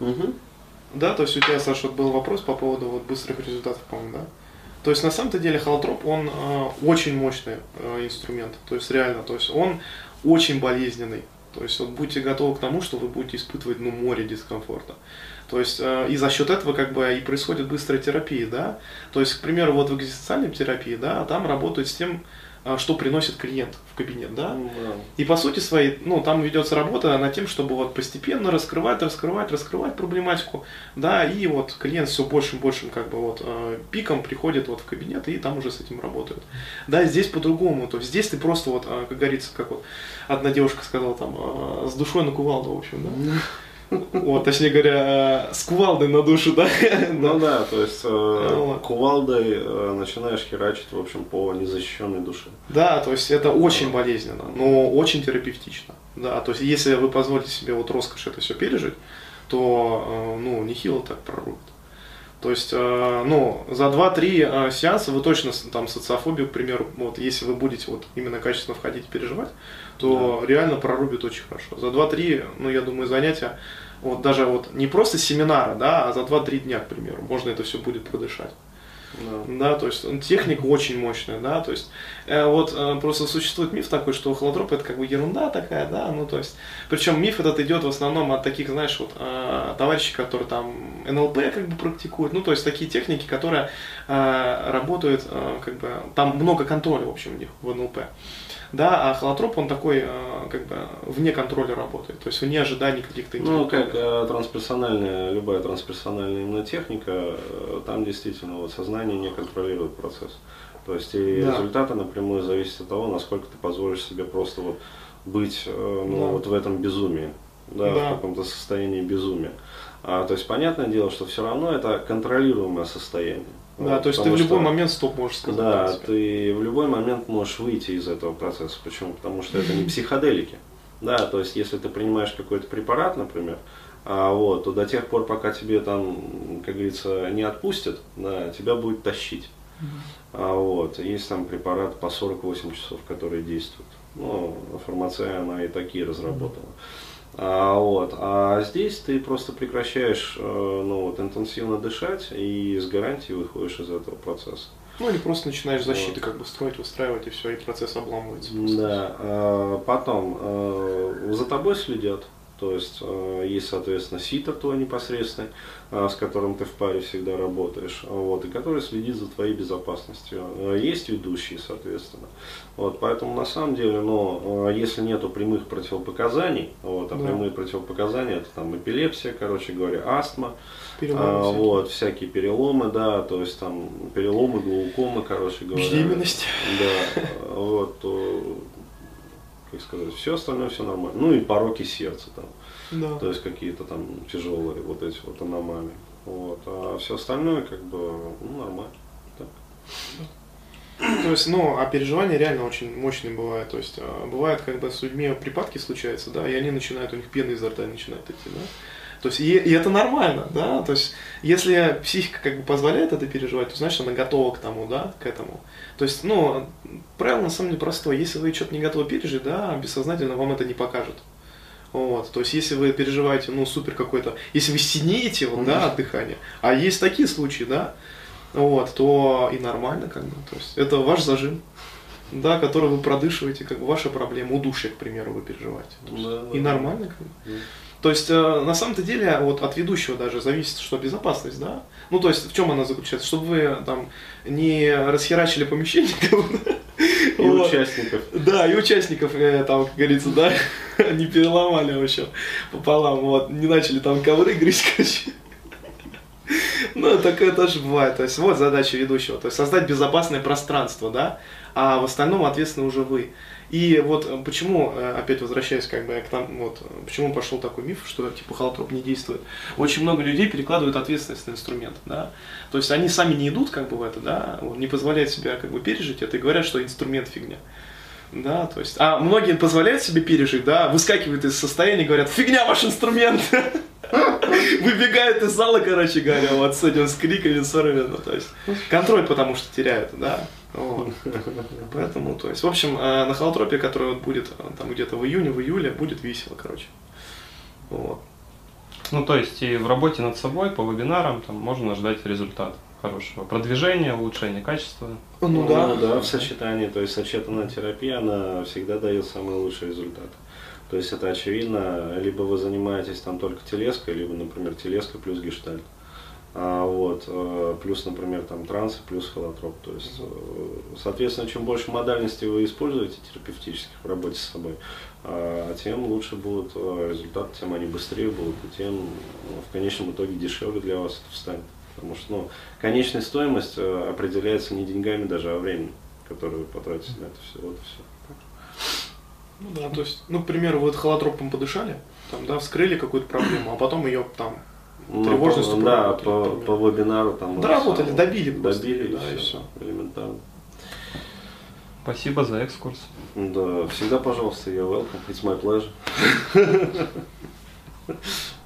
Угу. Да, то есть у тебя, Саша, вот был вопрос по поводу вот быстрых результатов, по-моему, да? То есть на самом-то деле холотроп, он э, очень мощный э, инструмент, то есть реально, то есть он очень болезненный. То есть вот будьте готовы к тому, что вы будете испытывать ну, море дискомфорта. То есть э, и за счет этого как бы и происходит быстрая терапия, да. То есть, к примеру, вот в экзистенциальной терапии, да, там работают с тем, а, что приносит клиент в кабинет, да? Ну, да. И по сути своей, ну, там ведется работа над тем, чтобы вот постепенно раскрывать, раскрывать, раскрывать проблематику, да, и вот клиент все большим, большим как бы вот э, пиком приходит вот в кабинет и там уже с этим работают. Да, здесь по-другому, то есть здесь ты просто вот, э, как говорится, как вот одна девушка сказала там, с душой на кувалду, в общем, да? Вот, точнее говоря, с кувалдой на душу, да? Ну да, то есть э, Вот. кувалдой э, начинаешь херачить, в общем, по незащищенной душе. Да, то есть это очень болезненно, но очень терапевтично. Да, то есть если вы позволите себе вот роскошь это все пережить, то э, ну нехило так прорубит. То есть, э, ну, за 2-3 э, сеанса вы точно там социофобию, к примеру, вот если вы будете вот именно качественно входить и переживать, то реально прорубит очень хорошо. За 2-3, ну, я думаю, занятия, вот даже вот не просто семинара, да, а за 2-3 дня, к примеру, можно это все будет продышать. Да. Да, то есть он- техника очень мощная, да, то есть э, вот э, просто существует миф такой, что холотроп это как бы ерунда такая, да, ну то есть, причем миф этот идет в основном от таких, знаешь, вот э, товарищей, которые там НЛП как бы практикуют, ну то есть такие техники, которые э, работают, э, как бы, там много контроля, в общем, у них в НЛП. Да, а холотроп, он такой, э, как бы, вне контроля работает, то есть вне ожиданий каких-то Ну, как э, трансперсональная, любая трансперсональная именно техника, э, там действительно вот сознание не контролирует процесс. То есть и Да. результаты напрямую зависят от того, насколько ты позволишь себе просто вот быть ну, Да. вот в этом безумии, да, Да. в каком-то состоянии безумия. А, то есть понятное дело, что все равно это контролируемое состояние. Да, Вот, то есть ты в любой что- момент стоп можешь сказать. Да, ты в любой момент можешь выйти из этого процесса. Почему? Потому что это не психоделики. Да, то есть если ты принимаешь какой-то препарат, например, а, вот, то до тех пор, пока тебе там, как говорится, не отпустят, да, тебя будет тащить. А, вот, есть там препарат по 48 часов, который действует. Ну, фармация, она и такие разработала. А, вот. а здесь ты просто прекращаешь э, ну, вот, интенсивно дышать и с гарантией выходишь из этого процесса. Ну или просто начинаешь защиты Вот. как бы строить, выстраивать, и все, и процесс обламывается. просто. Да, потом э, за тобой следят, то есть э, есть, соответственно, ситер твой непосредственный, а, с которым ты в паре всегда работаешь, вот, и который следит за твоей безопасностью. Э, Есть ведущие, соответственно. Вот, поэтому на самом деле, э, если нету прямых противопоказаний, вот, а Да. прямые противопоказания это там эпилепсия, короче говоря, астма, Переломы а, всякие. вот, всякие переломы, да, то есть там переломы, глаукомы, короче говоря. Беременность. Да, вот, то, как сказать, все остальное все нормально. Ну и пороки сердца там, Да. то есть какие-то там тяжелые вот эти вот аномалии. Вот, а все остальное как бы, ну, нормально. Так. То есть, ну, а переживания реально очень мощные бывают. То есть, а, бывает, когда с людьми припадки случаются, да, и они начинают, у них пена изо рта начинает идти, да. То есть, и, и это нормально, да, то есть, если психика как бы позволяет это переживать, то значит она готова к тому, да, к этому. То есть, ну, правило на самом деле простое, если вы что-то не готовы пережить, да, бессознательно вам это не покажет. Вот, то есть, если вы переживаете, ну, супер какой-то, если вы синеете, вот, да, от дыхания, а есть такие случаи, да, вот, то и нормально, как бы, то есть, это ваш зажим, да, который вы продышиваете, как бы, ваша проблема, удушье, к примеру, вы переживаете. Да, и да. нормально, как бы. Мгм. То есть, э, на самом-то деле, вот от ведущего даже зависит, что безопасность, да? Ну, то есть, в чем она заключается? Чтобы вы там не расхерачили помещение, И вот. участников. Да, и участников, э, там, как говорится, да, не переломали вообще пополам, вот, не начали там ковры грызть, короче. Ну, такое тоже бывает. То есть, вот задача ведущего. То есть, создать безопасное пространство, да, а в остальном ответственны уже вы. И вот э, почему, э, опять возвращаясь как бы к тому, вот, э, почему пошел такой миф, что типа холотроп не действует. Очень много людей перекладывают ответственность на инструмент, да. То есть они сами не идут как бы в это, да, вот, не позволяют себя как бы пережить это и говорят, что инструмент фигня. Да, то есть, а многие позволяют себе пережить, да, выскакивают из состояния, говорят, фигня ваш инструмент, выбегают из зала, короче говоря, вот с этим, с криками, с то есть, контроль потому что теряют, да, вот. Поэтому, то есть, в общем, э, на холотропе, который вот будет э, там где-то в июне, в июле, будет весело, короче. Вот. Ну, то есть и в работе над собой по вебинарам там можно ждать результат хорошего. Продвижения, улучшения качества. Ну да. Ну да, в сочетании, то есть сочетанная терапия, она всегда дает самый лучший результат. То есть это очевидно, либо вы занимаетесь там только телеской, либо, например, телеска плюс гештальт. А, вот, э, плюс, например, там транс плюс холотроп. То есть, э, соответственно, чем больше модальностей вы используете терапевтических в работе с собой, а, тем лучше будут э, результаты, тем они быстрее будут, и тем ну, в конечном итоге дешевле для вас это встанет. Потому что ну, конечная стоимость определяется не деньгами даже, а временем, которое вы потратите на это все. Вот и все. Ну да, то есть, ну, к примеру, вы холотропом подышали, там, да, вскрыли какую-то проблему, а потом ее там Ну, тревожностью по- Да, по, по вебинару там. Доработали, вот, добили просто, Добили, да, и и всё. все. Элементарно. Спасибо за экскурс. Да, всегда, пожалуйста, я welcome, it's my pleasure.